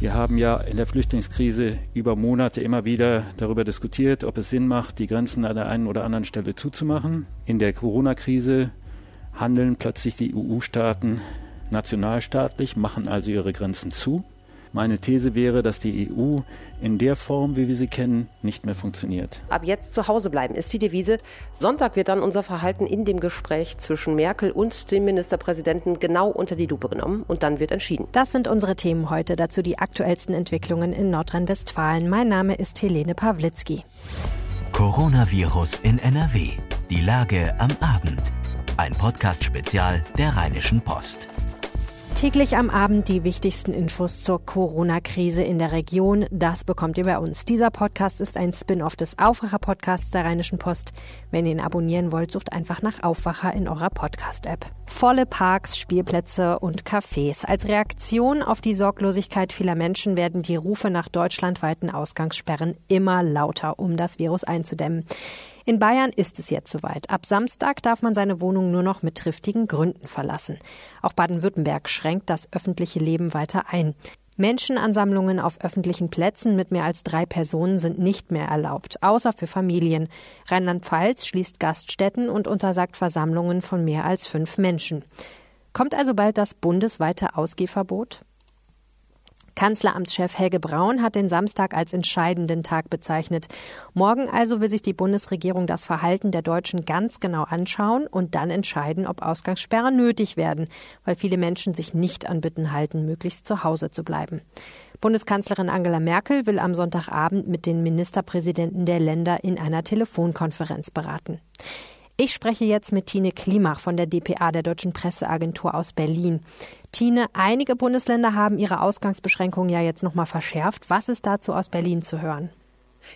Wir haben ja in der Flüchtlingskrise über Monate immer wieder darüber diskutiert, ob es Sinn macht, die Grenzen an der einen oder anderen Stelle zuzumachen. In der Corona-Krise handeln plötzlich die EU-Staaten nationalstaatlich, machen also ihre Grenzen zu. Meine These wäre, dass die EU in der Form, wie wir sie kennen, nicht mehr funktioniert. Ab jetzt zu Hause bleiben ist die Devise. Sonntag wird dann unser Verhalten in dem Gespräch zwischen Merkel und dem Ministerpräsidenten genau unter die Lupe genommen und dann wird entschieden. Das sind unsere Themen heute. Dazu die aktuellsten Entwicklungen in Nordrhein-Westfalen. Mein Name ist Helene Pawlitzki. Coronavirus in NRW. Die Lage am Abend. Ein Podcast-Spezial der Rheinischen Post. Täglich am Abend die wichtigsten Infos zur Corona-Krise in der Region. Das bekommt ihr bei uns. Dieser Podcast ist ein Spin-off des Aufwacher-Podcasts der Rheinischen Post. Wenn ihr ihn abonnieren wollt, sucht einfach nach Aufwacher in eurer Podcast-App. Volle Parks, Spielplätze und Cafés. Als Reaktion auf die Sorglosigkeit vieler Menschen werden die Rufe nach deutschlandweiten Ausgangssperren immer lauter, um das Virus einzudämmen. In Bayern ist es jetzt soweit. Ab Samstag darf man seine Wohnung nur noch mit triftigen Gründen verlassen. Auch Baden-Württemberg schränkt das öffentliche Leben weiter ein. Menschenansammlungen auf öffentlichen Plätzen mit mehr als drei Personen sind nicht mehr erlaubt, außer für Familien. Rheinland-Pfalz schließt Gaststätten und untersagt Versammlungen von mehr als fünf Menschen. Kommt also bald das bundesweite Ausgehverbot? Kanzleramtschef Helge Braun hat den Samstag als entscheidenden Tag bezeichnet. Morgen also will sich die Bundesregierung das Verhalten der Deutschen ganz genau anschauen und dann entscheiden, ob Ausgangssperren nötig werden, weil viele Menschen sich nicht an Bitten halten, möglichst zu Hause zu bleiben. Bundeskanzlerin Angela Merkel will am Sonntagabend mit den Ministerpräsidenten der Länder in einer Telefonkonferenz beraten. Ich spreche jetzt mit Tine Klimach von der DPA, der Deutschen Presseagentur aus Berlin. Tine, einige Bundesländer haben ihre Ausgangsbeschränkungen ja jetzt nochmal verschärft. Was ist dazu aus Berlin zu hören?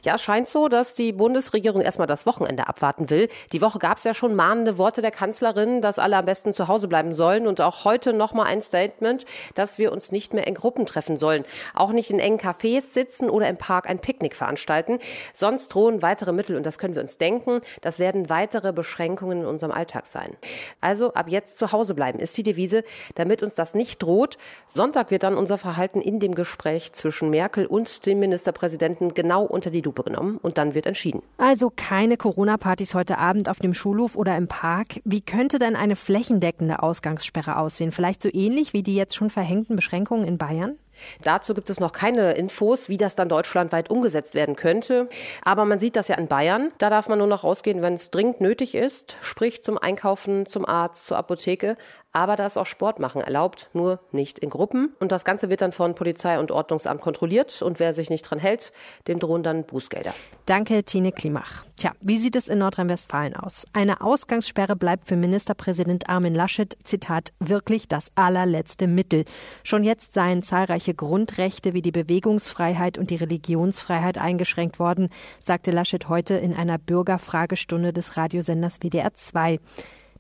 Ja, es scheint so, dass die Bundesregierung erstmal das Wochenende abwarten will. Die Woche gab es ja schon mahnende Worte der Kanzlerin, dass alle am besten zu Hause bleiben sollen. Und auch heute nochmal ein Statement, dass wir uns nicht mehr in Gruppen treffen sollen. Auch nicht in engen Cafés sitzen oder im Park ein Picknick veranstalten. Sonst drohen weitere Mittel, und das können wir uns denken, das werden weitere Beschränkungen in unserem Alltag sein. Also ab jetzt zu Hause bleiben ist die Devise, damit uns das nicht droht. Sonntag wird dann unser Verhalten in dem Gespräch zwischen Merkel und dem Ministerpräsidenten genau unter die Lupe genommen und dann wird entschieden. Also keine Corona-Partys heute Abend auf dem Schulhof oder im Park. Wie könnte denn eine flächendeckende Ausgangssperre aussehen? Vielleicht so ähnlich wie die jetzt schon verhängten Beschränkungen in Bayern? Dazu gibt es noch keine Infos, wie das dann deutschlandweit umgesetzt werden könnte. Aber man sieht das ja in Bayern. Da darf man nur noch rausgehen, wenn es dringend nötig ist, sprich zum Einkaufen, zum Arzt, zur Apotheke. Aber da ist auch Sport machen erlaubt, nur nicht in Gruppen. Und das Ganze wird dann von Polizei und Ordnungsamt kontrolliert. Und wer sich nicht dran hält, dem drohen dann Bußgelder. Danke, Tine Klimach. Tja, wie sieht es in Nordrhein-Westfalen aus? Eine Ausgangssperre bleibt für Ministerpräsident Armin Laschet, Zitat, wirklich das allerletzte Mittel. Schon jetzt seien zahlreiche Grundrechte wie die Bewegungsfreiheit und die Religionsfreiheit eingeschränkt worden, sagte Laschet heute in einer Bürgerfragestunde des Radiosenders WDR 2.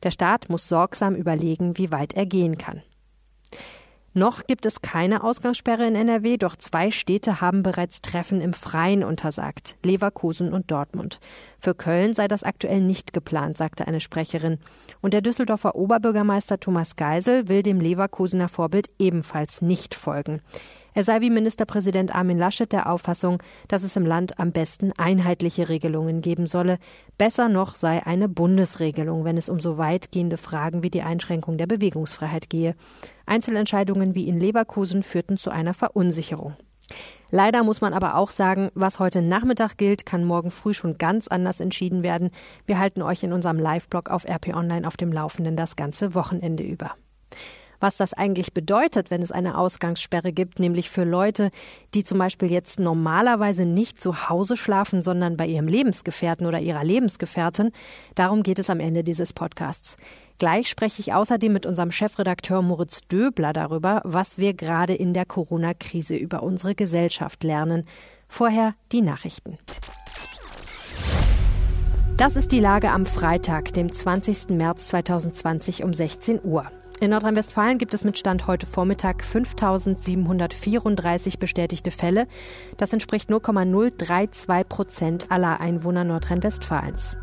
Der Staat muss sorgsam überlegen, wie weit er gehen kann. Noch gibt es keine Ausgangssperre in NRW, doch zwei Städte haben bereits Treffen im Freien untersagt, Leverkusen und Dortmund. Für Köln sei das aktuell nicht geplant, sagte eine Sprecherin. Und der Düsseldorfer Oberbürgermeister Thomas Geisel will dem Leverkusener Vorbild ebenfalls nicht folgen. Er sei wie Ministerpräsident Armin Laschet der Auffassung, dass es im Land am besten einheitliche Regelungen geben solle. Besser noch sei eine Bundesregelung, wenn es um so weitgehende Fragen wie die Einschränkung der Bewegungsfreiheit gehe. Einzelentscheidungen wie in Leverkusen führten zu einer Verunsicherung. Leider muss man aber auch sagen, was heute Nachmittag gilt, kann morgen früh schon ganz anders entschieden werden. Wir halten euch in unserem Live-Blog auf RP Online auf dem Laufenden das ganze Wochenende über was das eigentlich bedeutet, wenn es eine Ausgangssperre gibt, nämlich für Leute, die zum Beispiel jetzt normalerweise nicht zu Hause schlafen, sondern bei ihrem Lebensgefährten oder ihrer Lebensgefährtin. Darum geht es am Ende dieses Podcasts. Gleich spreche ich außerdem mit unserem Chefredakteur Moritz Döbler darüber, was wir gerade in der Corona-Krise über unsere Gesellschaft lernen. Vorher die Nachrichten. Das ist die Lage am Freitag, dem 20. März 2020 um 16 Uhr. In Nordrhein-Westfalen gibt es mit Stand heute Vormittag 5.734 bestätigte Fälle. Das entspricht 0,032 Prozent aller Einwohner Nordrhein-Westfalens.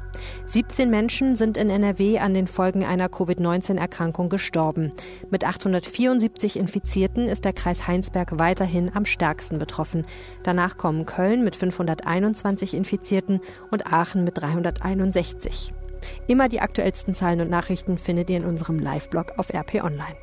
17 Menschen sind in NRW an den Folgen einer Covid-19-Erkrankung gestorben. Mit 874 Infizierten ist der Kreis Heinsberg weiterhin am stärksten betroffen. Danach kommen Köln mit 521 Infizierten und Aachen mit 361. Immer die aktuellsten Zahlen und Nachrichten findet ihr in unserem Live-Blog auf RP Online.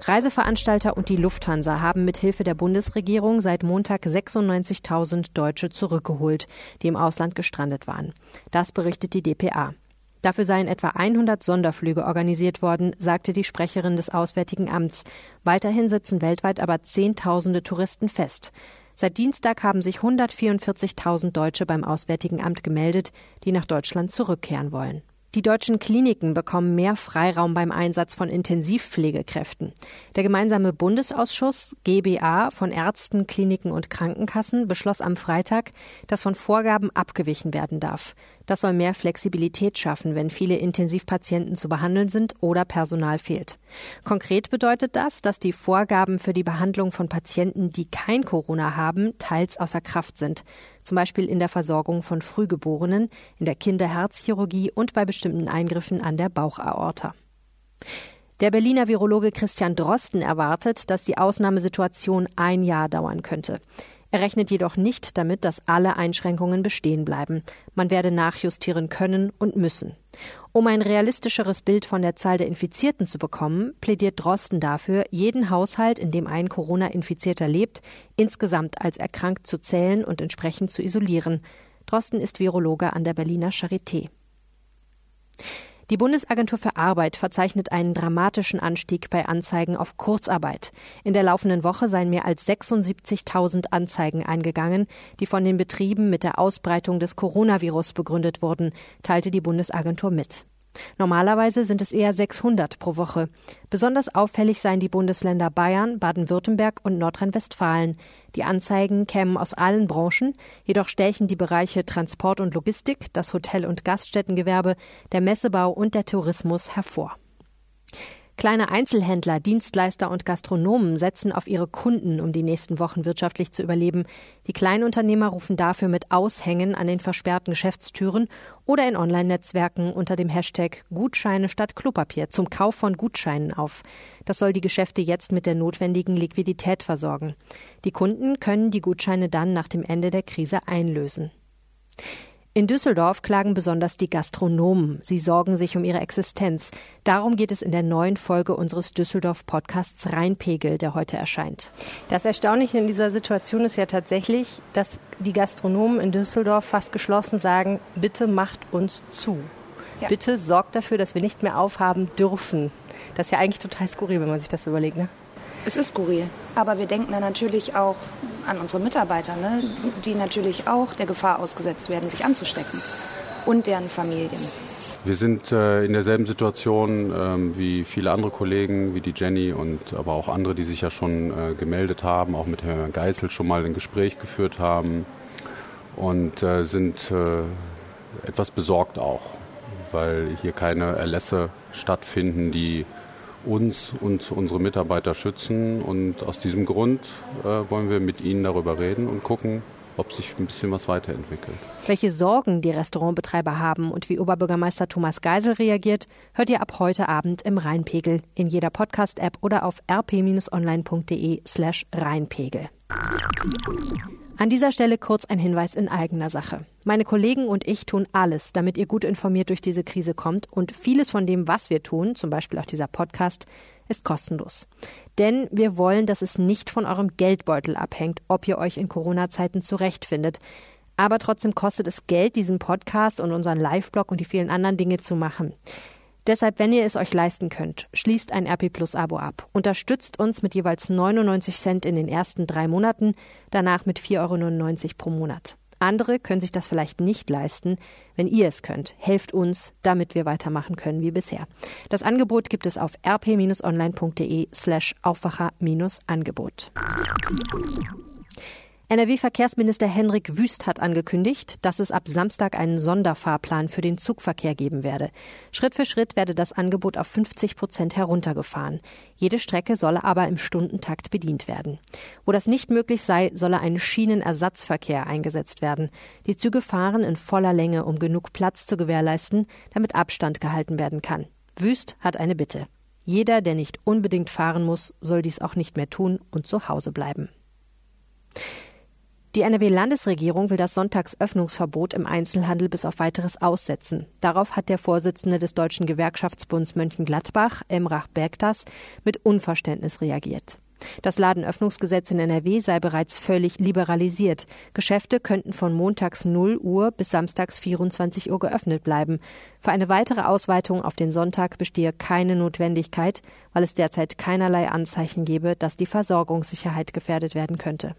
Reiseveranstalter und die Lufthansa haben mit Hilfe der Bundesregierung seit Montag 96.000 Deutsche zurückgeholt, die im Ausland gestrandet waren. Das berichtet die dpa. Dafür seien etwa 100 Sonderflüge organisiert worden, sagte die Sprecherin des Auswärtigen Amts. Weiterhin sitzen weltweit aber Zehntausende Touristen fest. Seit Dienstag haben sich 144.000 Deutsche beim Auswärtigen Amt gemeldet, die nach Deutschland zurückkehren wollen. Die deutschen Kliniken bekommen mehr Freiraum beim Einsatz von Intensivpflegekräften. Der gemeinsame Bundesausschuss GBA von Ärzten, Kliniken und Krankenkassen beschloss am Freitag, dass von Vorgaben abgewichen werden darf. Das soll mehr Flexibilität schaffen, wenn viele Intensivpatienten zu behandeln sind oder Personal fehlt. Konkret bedeutet das, dass die Vorgaben für die Behandlung von Patienten, die kein Corona haben, teils außer Kraft sind. Zum Beispiel in der Versorgung von Frühgeborenen, in der Kinderherzchirurgie und bei bestimmten Eingriffen an der Bauchaorta. Der Berliner Virologe Christian Drosten erwartet, dass die Ausnahmesituation ein Jahr dauern könnte. Er rechnet jedoch nicht damit, dass alle Einschränkungen bestehen bleiben. Man werde nachjustieren können und müssen. Um ein realistischeres Bild von der Zahl der Infizierten zu bekommen, plädiert Drosten dafür, jeden Haushalt, in dem ein Corona-Infizierter lebt, insgesamt als erkrankt zu zählen und entsprechend zu isolieren. Drosten ist Virologe an der Berliner Charité. Die Bundesagentur für Arbeit verzeichnet einen dramatischen Anstieg bei Anzeigen auf Kurzarbeit. In der laufenden Woche seien mehr als 76.000 Anzeigen eingegangen, die von den Betrieben mit der Ausbreitung des Coronavirus begründet wurden, teilte die Bundesagentur mit. Normalerweise sind es eher 600 pro Woche. Besonders auffällig seien die Bundesländer Bayern, Baden-Württemberg und Nordrhein-Westfalen. Die Anzeigen kämen aus allen Branchen, jedoch stächen die Bereiche Transport und Logistik, das Hotel- und Gaststättengewerbe, der Messebau und der Tourismus hervor. Kleine Einzelhändler, Dienstleister und Gastronomen setzen auf ihre Kunden, um die nächsten Wochen wirtschaftlich zu überleben. Die Kleinunternehmer rufen dafür mit Aushängen an den versperrten Geschäftstüren oder in Online-Netzwerken unter dem Hashtag Gutscheine statt Klopapier zum Kauf von Gutscheinen auf. Das soll die Geschäfte jetzt mit der notwendigen Liquidität versorgen. Die Kunden können die Gutscheine dann nach dem Ende der Krise einlösen. In Düsseldorf klagen besonders die Gastronomen. Sie sorgen sich um ihre Existenz. Darum geht es in der neuen Folge unseres Düsseldorf-Podcasts Rheinpegel, der heute erscheint. Das Erstaunliche in dieser Situation ist ja tatsächlich, dass die Gastronomen in Düsseldorf fast geschlossen sagen, bitte macht uns zu. Ja. Bitte sorgt dafür, dass wir nicht mehr aufhaben dürfen. Das ist ja eigentlich total skurril, wenn man sich das überlegt, ne? Es ist skurril. Aber wir denken dann natürlich auch an unsere Mitarbeiter, ne? die natürlich auch der Gefahr ausgesetzt werden, sich anzustecken. Und deren Familien. Wir sind äh, in derselben Situation ähm, wie viele andere Kollegen, wie die Jenny und aber auch andere, die sich ja schon äh, gemeldet haben, auch mit Herrn Geißel schon mal ein Gespräch geführt haben und äh, sind äh, etwas besorgt auch, weil hier keine Erlässe stattfinden, die uns und unsere Mitarbeiter schützen. Und aus diesem Grund äh, wollen wir mit Ihnen darüber reden und gucken, ob sich ein bisschen was weiterentwickelt. Welche Sorgen die Restaurantbetreiber haben und wie Oberbürgermeister Thomas Geisel reagiert, hört ihr ab heute Abend im Rheinpegel in jeder Podcast-App oder auf rp-online.de slash Rheinpegel. An dieser Stelle kurz ein Hinweis in eigener Sache. Meine Kollegen und ich tun alles, damit ihr gut informiert durch diese Krise kommt und vieles von dem, was wir tun, zum Beispiel auch dieser Podcast, ist kostenlos. Denn wir wollen, dass es nicht von eurem Geldbeutel abhängt, ob ihr euch in Corona-Zeiten zurechtfindet. Aber trotzdem kostet es Geld, diesen Podcast und unseren Live-Blog und die vielen anderen Dinge zu machen. Deshalb, wenn ihr es euch leisten könnt, schließt ein RP Plus Abo ab. Unterstützt uns mit jeweils 99 Cent in den ersten drei Monaten, danach mit 4,99 Euro pro Monat. Andere können sich das vielleicht nicht leisten. Wenn ihr es könnt, helft uns, damit wir weitermachen können wie bisher. Das Angebot gibt es auf rp-online.de slash Aufwacher-Angebot. NRW-Verkehrsminister Henrik Wüst hat angekündigt, dass es ab Samstag einen Sonderfahrplan für den Zugverkehr geben werde. Schritt für Schritt werde das Angebot auf 50 Prozent heruntergefahren. Jede Strecke solle aber im Stundentakt bedient werden. Wo das nicht möglich sei, solle ein Schienenersatzverkehr eingesetzt werden. Die Züge fahren in voller Länge, um genug Platz zu gewährleisten, damit Abstand gehalten werden kann. Wüst hat eine Bitte. Jeder, der nicht unbedingt fahren muss, soll dies auch nicht mehr tun und zu Hause bleiben. Die NRW-Landesregierung will das Sonntagsöffnungsverbot im Einzelhandel bis auf weiteres aussetzen. Darauf hat der Vorsitzende des Deutschen Gewerkschaftsbunds Mönchengladbach, Emrach Bergtas, mit Unverständnis reagiert. Das Ladenöffnungsgesetz in NRW sei bereits völlig liberalisiert. Geschäfte könnten von montags 0 Uhr bis samstags 24 Uhr geöffnet bleiben. Für eine weitere Ausweitung auf den Sonntag bestehe keine Notwendigkeit, weil es derzeit keinerlei Anzeichen gebe, dass die Versorgungssicherheit gefährdet werden könnte.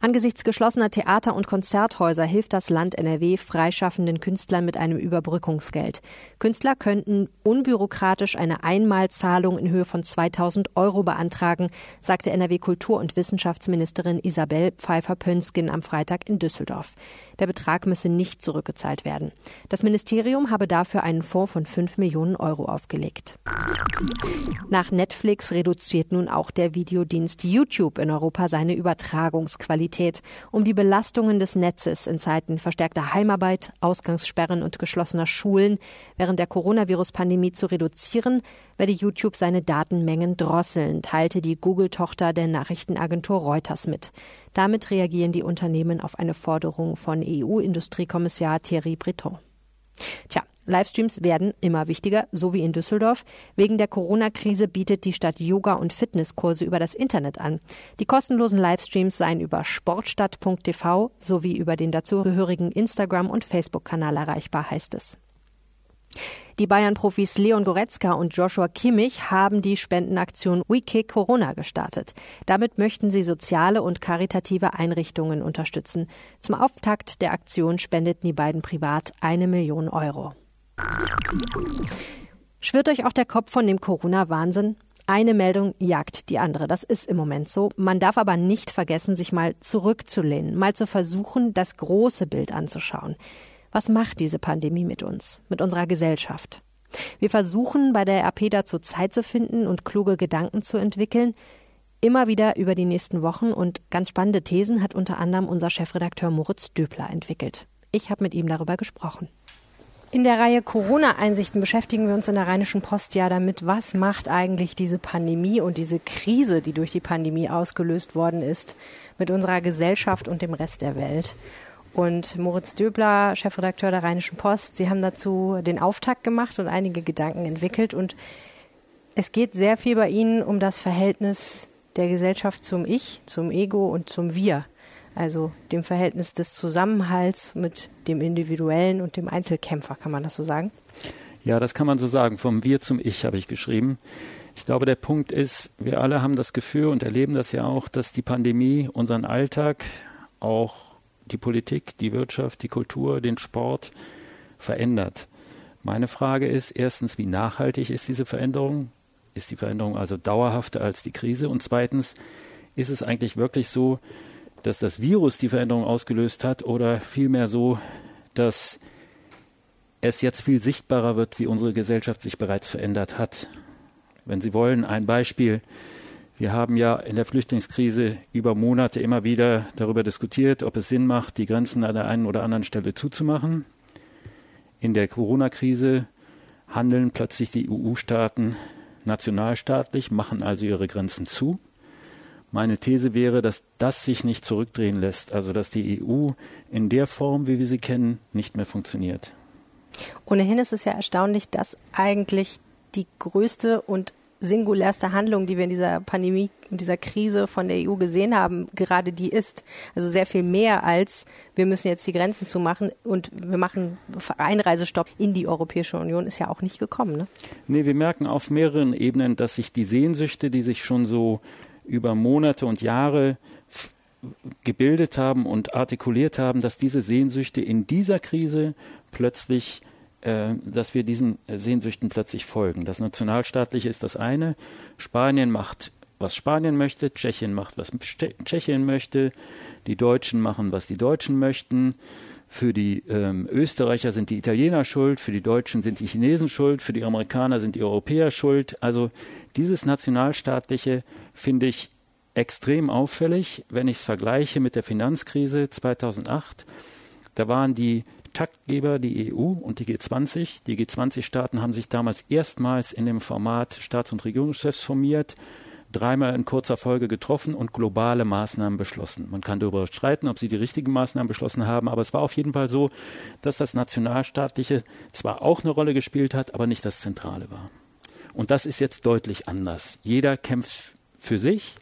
Angesichts geschlossener Theater- und Konzerthäuser hilft das Land NRW freischaffenden Künstlern mit einem Überbrückungsgeld. Künstler könnten unbürokratisch eine Einmalzahlung in Höhe von 2000 Euro beantragen, sagte NRW Kultur- und Wissenschaftsministerin Isabel Pfeiffer-Pönskin am Freitag in Düsseldorf. Der Betrag müsse nicht zurückgezahlt werden. Das Ministerium habe dafür einen Fonds von 5 Millionen Euro aufgelegt. Nach Netflix reduziert nun auch der Videodienst YouTube in Europa seine Übertragungsqualität, um die Belastungen des Netzes in Zeiten verstärkter Heimarbeit, Ausgangssperren und geschlossener Schulen während der Coronavirus-Pandemie zu reduzieren, werde YouTube seine Datenmengen drosseln, teilte die Google-Tochter der Nachrichtenagentur Reuters mit. Damit reagieren die Unternehmen auf eine Forderung von EU-Industriekommissar Thierry Breton. Tja, Livestreams werden immer wichtiger, so wie in Düsseldorf. Wegen der Corona-Krise bietet die Stadt Yoga- und Fitnesskurse über das Internet an. Die kostenlosen Livestreams seien über sportstadt.tv sowie über den dazugehörigen Instagram- und Facebook-Kanal erreichbar, heißt es. Die Bayern-Profis Leon Goretzka und Joshua Kimmich haben die Spendenaktion We Kick Corona gestartet. Damit möchten sie soziale und karitative Einrichtungen unterstützen. Zum Auftakt der Aktion spendeten die beiden privat eine Million Euro. Schwirrt euch auch der Kopf von dem Corona-Wahnsinn? Eine Meldung jagt die andere. Das ist im Moment so. Man darf aber nicht vergessen, sich mal zurückzulehnen, mal zu versuchen, das große Bild anzuschauen. Was macht diese Pandemie mit uns, mit unserer Gesellschaft? Wir versuchen bei der RP dazu Zeit zu finden und kluge Gedanken zu entwickeln, immer wieder über die nächsten Wochen und ganz spannende Thesen hat unter anderem unser Chefredakteur Moritz Döbler entwickelt. Ich habe mit ihm darüber gesprochen. In der Reihe Corona-Einsichten beschäftigen wir uns in der Rheinischen Post ja damit, was macht eigentlich diese Pandemie und diese Krise, die durch die Pandemie ausgelöst worden ist, mit unserer Gesellschaft und dem Rest der Welt. Und Moritz Döbler, Chefredakteur der Rheinischen Post, Sie haben dazu den Auftakt gemacht und einige Gedanken entwickelt. Und es geht sehr viel bei Ihnen um das Verhältnis der Gesellschaft zum Ich, zum Ego und zum Wir. Also dem Verhältnis des Zusammenhalts mit dem Individuellen und dem Einzelkämpfer, kann man das so sagen? Ja, das kann man so sagen. Vom Wir zum Ich habe ich geschrieben. Ich glaube, der Punkt ist, wir alle haben das Gefühl und erleben das ja auch, dass die Pandemie unseren Alltag auch die Politik, die Wirtschaft, die Kultur, den Sport verändert. Meine Frage ist erstens, wie nachhaltig ist diese Veränderung? Ist die Veränderung also dauerhafter als die Krise? Und zweitens, ist es eigentlich wirklich so, dass das Virus die Veränderung ausgelöst hat oder vielmehr so, dass es jetzt viel sichtbarer wird, wie unsere Gesellschaft sich bereits verändert hat? Wenn Sie wollen, ein Beispiel. Wir haben ja in der Flüchtlingskrise über Monate immer wieder darüber diskutiert, ob es Sinn macht, die Grenzen an der einen oder anderen Stelle zuzumachen. In der Corona-Krise handeln plötzlich die EU-Staaten nationalstaatlich, machen also ihre Grenzen zu. Meine These wäre, dass das sich nicht zurückdrehen lässt, also dass die EU in der Form, wie wir sie kennen, nicht mehr funktioniert. Ohnehin ist es ja erstaunlich, dass eigentlich die größte und singulärste Handlung, die wir in dieser Pandemie und dieser Krise von der EU gesehen haben, gerade die ist. Also sehr viel mehr als wir müssen jetzt die Grenzen zumachen und wir machen Einreisestopp in die Europäische Union ist ja auch nicht gekommen. Ne? Nee, wir merken auf mehreren Ebenen, dass sich die Sehnsüchte, die sich schon so über Monate und Jahre gebildet haben und artikuliert haben, dass diese Sehnsüchte in dieser Krise plötzlich dass wir diesen Sehnsüchten plötzlich folgen. Das Nationalstaatliche ist das eine. Spanien macht was Spanien möchte, Tschechien macht, was Tschechien möchte, die Deutschen machen, was die Deutschen möchten. Für die ähm, Österreicher sind die Italiener schuld, für die Deutschen sind die Chinesen schuld, für die Amerikaner sind die Europäer schuld. Also dieses Nationalstaatliche finde ich extrem auffällig, wenn ich es vergleiche mit der Finanzkrise 2008. Da waren die Taktgeber die EU und die G20. Die G20-Staaten haben sich damals erstmals in dem Format Staats- und Regierungschefs formiert dreimal in kurzer Folge getroffen und globale Maßnahmen beschlossen. Man kann darüber streiten, ob sie die richtigen Maßnahmen beschlossen haben, aber es war auf jeden Fall so, dass das Nationalstaatliche zwar auch eine Rolle gespielt hat, aber nicht das Zentrale war. Und das ist jetzt deutlich anders. Jeder kämpft für sich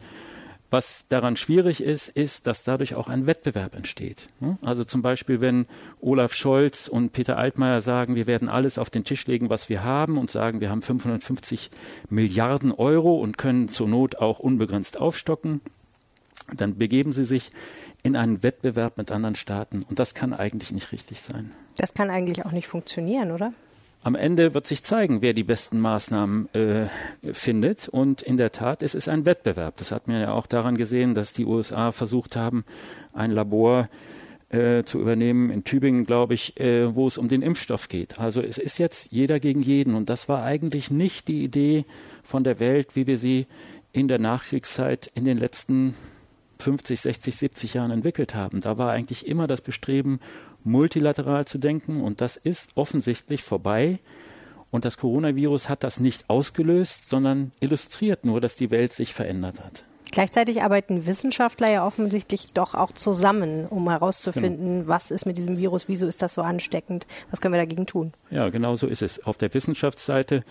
was daran schwierig ist, ist, dass dadurch auch ein Wettbewerb entsteht. Also zum Beispiel, wenn Olaf Scholz und Peter Altmaier sagen, wir werden alles auf den Tisch legen, was wir haben und sagen, wir haben 550 Milliarden Euro und können zur Not auch unbegrenzt aufstocken, dann begeben sie sich in einen Wettbewerb mit anderen Staaten. Und das kann eigentlich nicht richtig sein. Das kann eigentlich auch nicht funktionieren, oder? Am Ende wird sich zeigen, wer die besten Maßnahmen äh, findet. Und in der Tat, es ist ein Wettbewerb. Das hat man ja auch daran gesehen, dass die USA versucht haben, ein Labor äh, zu übernehmen in Tübingen, glaube ich, äh, wo es um den Impfstoff geht. Also es ist jetzt jeder gegen jeden. Und das war eigentlich nicht die Idee von der Welt, wie wir sie in der Nachkriegszeit in den letzten 50, 60, 70 Jahren entwickelt haben. Da war eigentlich immer das Bestreben, multilateral zu denken und das ist offensichtlich vorbei. Und das Coronavirus hat das nicht ausgelöst, sondern illustriert nur, dass die Welt sich verändert hat. Gleichzeitig arbeiten Wissenschaftler ja offensichtlich doch auch zusammen, um herauszufinden, genau. was ist mit diesem Virus, wieso ist das so ansteckend, was können wir dagegen tun. Ja, genau so ist es. Auf der Wissenschaftsseite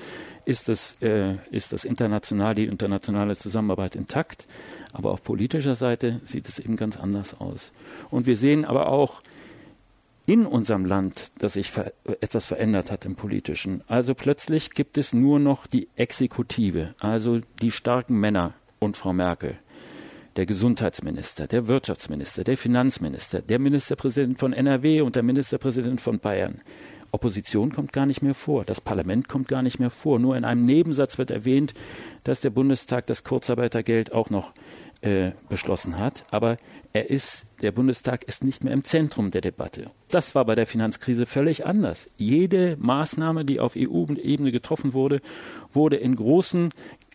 ist das, äh, ist das international, die internationale Zusammenarbeit intakt, aber auf politischer Seite sieht es eben ganz anders aus. Und wir sehen aber auch, in unserem Land, dass sich ver etwas verändert hat im politischen. Also plötzlich gibt es nur noch die Exekutive, also die starken Männer und Frau Merkel, der Gesundheitsminister, der Wirtschaftsminister, der Finanzminister, der Ministerpräsident von NRW und der Ministerpräsident von Bayern. Opposition kommt gar nicht mehr vor, das Parlament kommt gar nicht mehr vor. Nur in einem Nebensatz wird erwähnt, dass der Bundestag das Kurzarbeitergeld auch noch äh, beschlossen hat. Aber er ist, der Bundestag ist nicht mehr im Zentrum der Debatte. Das war bei der Finanzkrise völlig anders. Jede Maßnahme, die auf EU-Ebene getroffen wurde, wurde in großen,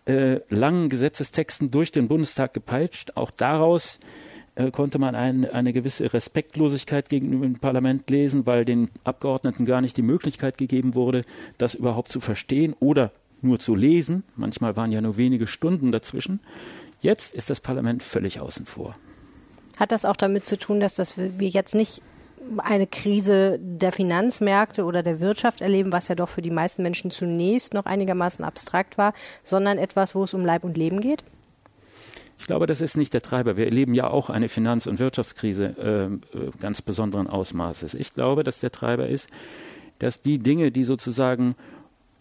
äh, langen Gesetzestexten durch den Bundestag gepeitscht. Auch daraus äh, konnte man ein, eine gewisse Respektlosigkeit gegenüber dem Parlament lesen, weil den Abgeordneten gar nicht die Möglichkeit gegeben wurde, das überhaupt zu verstehen oder nur zu lesen. Manchmal waren ja nur wenige Stunden dazwischen. Jetzt ist das Parlament völlig außen vor. Hat das auch damit zu tun, dass das wir jetzt nicht eine Krise der Finanzmärkte oder der Wirtschaft erleben, was ja doch für die meisten Menschen zunächst noch einigermaßen abstrakt war, sondern etwas, wo es um Leib und Leben geht? Ich glaube, das ist nicht der Treiber. Wir erleben ja auch eine Finanz- und Wirtschaftskrise äh, ganz besonderen Ausmaßes. Ich glaube, dass der Treiber ist, dass die Dinge, die sozusagen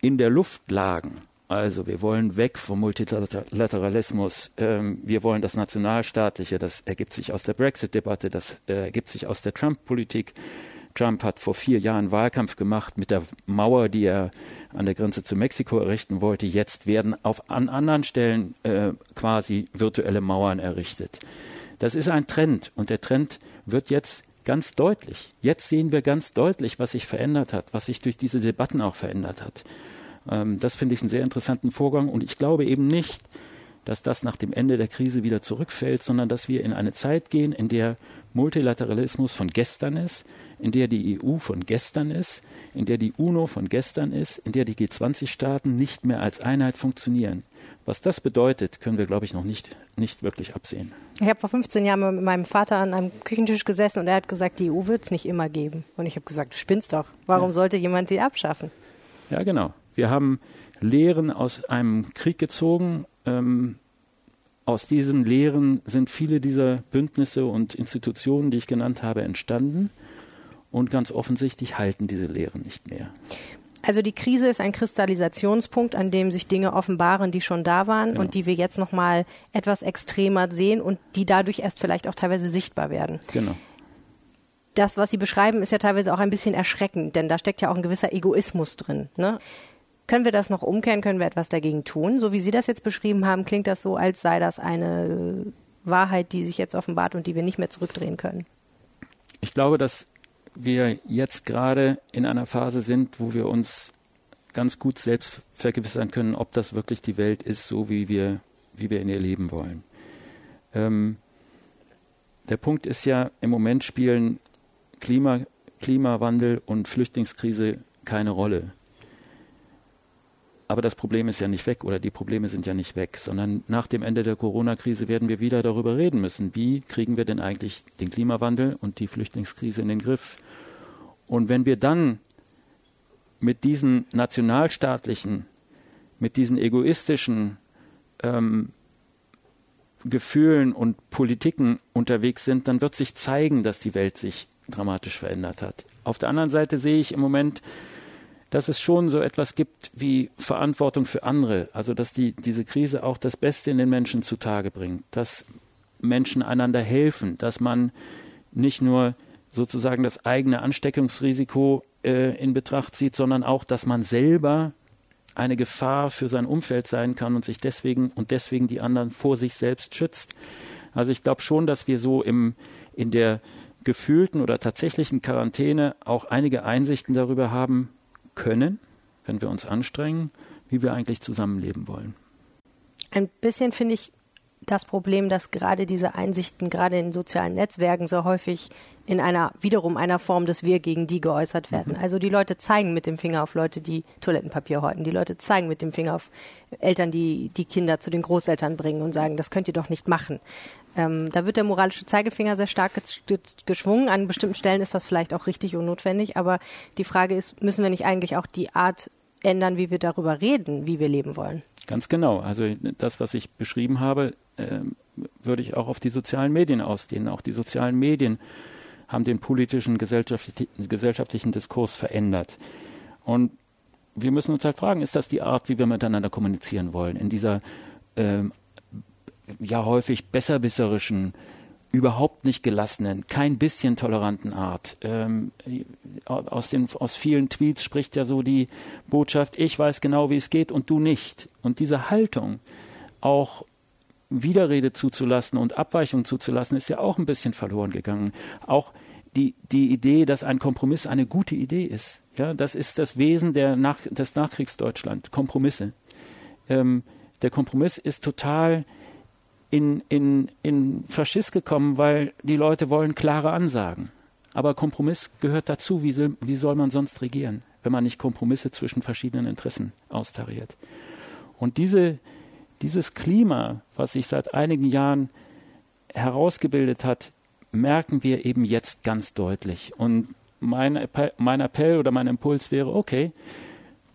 in der Luft lagen, also wir wollen weg vom Multilateralismus. Ähm, wir wollen das Nationalstaatliche. Das ergibt sich aus der Brexit-Debatte. Das äh, ergibt sich aus der Trump-Politik. Trump hat vor vier Jahren Wahlkampf gemacht mit der Mauer, die er an der Grenze zu Mexiko errichten wollte. Jetzt werden auf, an anderen Stellen äh, quasi virtuelle Mauern errichtet. Das ist ein Trend und der Trend wird jetzt ganz deutlich. Jetzt sehen wir ganz deutlich, was sich verändert hat, was sich durch diese Debatten auch verändert hat. Ähm, das finde ich einen sehr interessanten Vorgang und ich glaube eben nicht, dass das nach dem Ende der Krise wieder zurückfällt, sondern dass wir in eine Zeit gehen, in der Multilateralismus von gestern ist, in der die EU von gestern ist, in der die UNO von gestern ist, in der die G20-Staaten nicht mehr als Einheit funktionieren. Was das bedeutet, können wir, glaube ich, noch nicht, nicht wirklich absehen. Ich habe vor 15 Jahren mit meinem Vater an einem Küchentisch gesessen und er hat gesagt, die EU wird es nicht immer geben. Und ich habe gesagt, du spinnst doch. Warum ja. sollte jemand sie abschaffen? Ja, genau. Wir haben Lehren aus einem Krieg gezogen. Ähm, aus diesen Lehren sind viele dieser Bündnisse und Institutionen, die ich genannt habe, entstanden. Und ganz offensichtlich halten diese Lehren nicht mehr. Also die Krise ist ein Kristallisationspunkt, an dem sich Dinge offenbaren, die schon da waren genau. und die wir jetzt noch mal etwas extremer sehen und die dadurch erst vielleicht auch teilweise sichtbar werden. Genau. Das, was Sie beschreiben, ist ja teilweise auch ein bisschen erschreckend, denn da steckt ja auch ein gewisser Egoismus drin. Ne? Können wir das noch umkehren? Können wir etwas dagegen tun? So wie Sie das jetzt beschrieben haben, klingt das so, als sei das eine Wahrheit, die sich jetzt offenbart und die wir nicht mehr zurückdrehen können. Ich glaube, dass wir jetzt gerade in einer Phase sind, wo wir uns ganz gut selbst vergewissern können, ob das wirklich die Welt ist, so wie wir, wie wir in ihr leben wollen. Ähm, der Punkt ist ja, im Moment spielen Klima, Klimawandel und Flüchtlingskrise keine Rolle. Aber das Problem ist ja nicht weg oder die Probleme sind ja nicht weg, sondern nach dem Ende der Corona-Krise werden wir wieder darüber reden müssen, wie kriegen wir denn eigentlich den Klimawandel und die Flüchtlingskrise in den Griff. Und wenn wir dann mit diesen nationalstaatlichen, mit diesen egoistischen ähm, Gefühlen und Politiken unterwegs sind, dann wird sich zeigen, dass die Welt sich dramatisch verändert hat. Auf der anderen Seite sehe ich im Moment dass es schon so etwas gibt wie Verantwortung für andere. Also dass die, diese Krise auch das Beste in den Menschen zutage bringt, dass Menschen einander helfen, dass man nicht nur sozusagen das eigene Ansteckungsrisiko äh, in Betracht zieht, sondern auch, dass man selber eine Gefahr für sein Umfeld sein kann und sich deswegen und deswegen die anderen vor sich selbst schützt. Also ich glaube schon, dass wir so im, in der gefühlten oder tatsächlichen Quarantäne auch einige Einsichten darüber haben, können, wenn wir uns anstrengen, wie wir eigentlich zusammenleben wollen. Ein bisschen finde ich das Problem, dass gerade diese Einsichten gerade in sozialen Netzwerken so häufig in einer wiederum einer Form des Wir gegen die geäußert werden. Mhm. Also die Leute zeigen mit dem Finger auf Leute, die Toilettenpapier horten. Die Leute zeigen mit dem Finger auf Eltern, die die Kinder zu den Großeltern bringen und sagen, das könnt ihr doch nicht machen. Ähm, da wird der moralische Zeigefinger sehr stark geschwungen. An bestimmten Stellen ist das vielleicht auch richtig und notwendig. Aber die Frage ist, müssen wir nicht eigentlich auch die Art ändern, wie wir darüber reden, wie wir leben wollen? Ganz genau. Also das, was ich beschrieben habe, äh, würde ich auch auf die sozialen Medien ausdehnen. Auch die sozialen Medien haben den politischen, gesellschaftlichen Diskurs verändert. Und wir müssen uns halt fragen, ist das die Art, wie wir miteinander kommunizieren wollen? In dieser ähm, ja häufig besserwisserischen, überhaupt nicht gelassenen, kein bisschen toleranten Art. Ähm, aus, den, aus vielen Tweets spricht ja so die Botschaft, ich weiß genau, wie es geht und du nicht. Und diese Haltung, auch Widerrede zuzulassen und Abweichung zuzulassen, ist ja auch ein bisschen verloren gegangen. Auch die, die Idee, dass ein Kompromiss eine gute Idee ist. Ja, das ist das Wesen der Nach des Nachkriegsdeutschland, Kompromisse. Ähm, der Kompromiss ist total in, in, in Faschist gekommen, weil die Leute wollen klare Ansagen. Aber Kompromiss gehört dazu. Wie soll, wie soll man sonst regieren, wenn man nicht Kompromisse zwischen verschiedenen Interessen austariert? Und diese, dieses Klima, was sich seit einigen Jahren herausgebildet hat, merken wir eben jetzt ganz deutlich. Und mein Appell, mein Appell oder mein Impuls wäre, okay,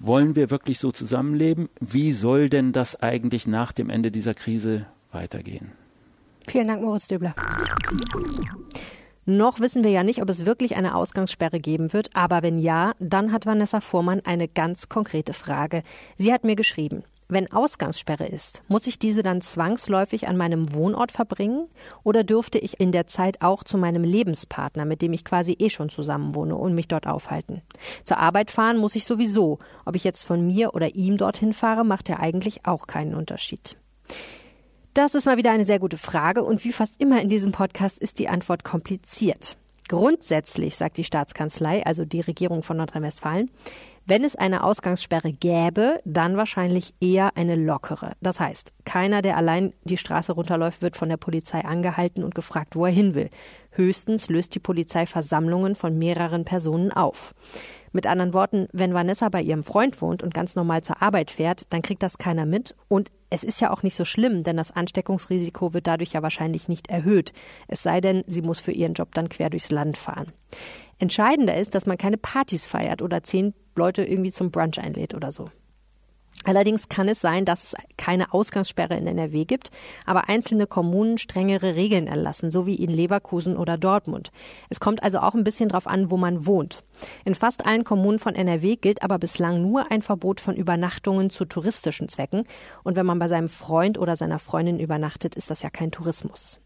wollen wir wirklich so zusammenleben? Wie soll denn das eigentlich nach dem Ende dieser Krise weitergehen. Vielen Dank, Moritz Döbler. Noch wissen wir ja nicht, ob es wirklich eine Ausgangssperre geben wird, aber wenn ja, dann hat Vanessa Fuhrmann eine ganz konkrete Frage. Sie hat mir geschrieben, wenn Ausgangssperre ist, muss ich diese dann zwangsläufig an meinem Wohnort verbringen oder dürfte ich in der Zeit auch zu meinem Lebenspartner, mit dem ich quasi eh schon zusammenwohne und mich dort aufhalten? Zur Arbeit fahren muss ich sowieso. Ob ich jetzt von mir oder ihm dorthin fahre, macht ja eigentlich auch keinen Unterschied. Das ist mal wieder eine sehr gute Frage und wie fast immer in diesem Podcast ist die Antwort kompliziert. Grundsätzlich, sagt die Staatskanzlei, also die Regierung von Nordrhein-Westfalen, wenn es eine Ausgangssperre gäbe, dann wahrscheinlich eher eine lockere. Das heißt, keiner, der allein die Straße runterläuft, wird von der Polizei angehalten und gefragt, wo er hin will. Höchstens löst die Polizei Versammlungen von mehreren Personen auf. Mit anderen Worten, wenn Vanessa bei ihrem Freund wohnt und ganz normal zur Arbeit fährt, dann kriegt das keiner mit. Und es ist ja auch nicht so schlimm, denn das Ansteckungsrisiko wird dadurch ja wahrscheinlich nicht erhöht. Es sei denn, sie muss für ihren Job dann quer durchs Land fahren. Entscheidender ist, dass man keine Partys feiert oder zehn Leute irgendwie zum Brunch einlädt oder so. Allerdings kann es sein, dass es keine Ausgangssperre in NRW gibt, aber einzelne Kommunen strengere Regeln erlassen, so wie in Leverkusen oder Dortmund. Es kommt also auch ein bisschen darauf an, wo man wohnt. In fast allen Kommunen von NRW gilt aber bislang nur ein Verbot von Übernachtungen zu touristischen Zwecken. Und wenn man bei seinem Freund oder seiner Freundin übernachtet, ist das ja kein Tourismus.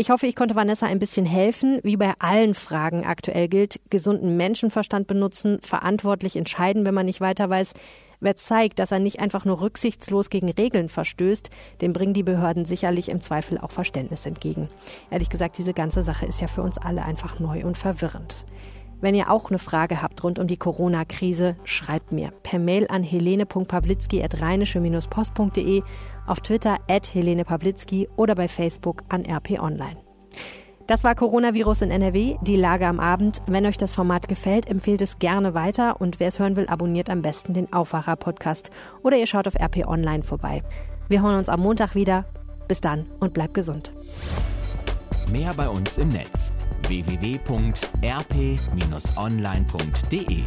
Ich hoffe, ich konnte Vanessa ein bisschen helfen. Wie bei allen Fragen aktuell gilt, gesunden Menschenverstand benutzen, verantwortlich entscheiden, wenn man nicht weiter weiß. Wer zeigt, dass er nicht einfach nur rücksichtslos gegen Regeln verstößt, dem bringen die Behörden sicherlich im Zweifel auch Verständnis entgegen. Ehrlich gesagt, diese ganze Sache ist ja für uns alle einfach neu und verwirrend. Wenn ihr auch eine Frage habt rund um die Corona-Krise, schreibt mir per Mail an helene.pawlitzki.rheinische-post.de, auf Twitter at Helene oder bei Facebook an RP Online. Das war Coronavirus in NRW, die Lage am Abend. Wenn euch das Format gefällt, empfehlt es gerne weiter und wer es hören will, abonniert am besten den Aufwacher-Podcast oder ihr schaut auf RP Online vorbei. Wir hören uns am Montag wieder. Bis dann und bleibt gesund. Mehr bei uns im Netz www.rp-online.de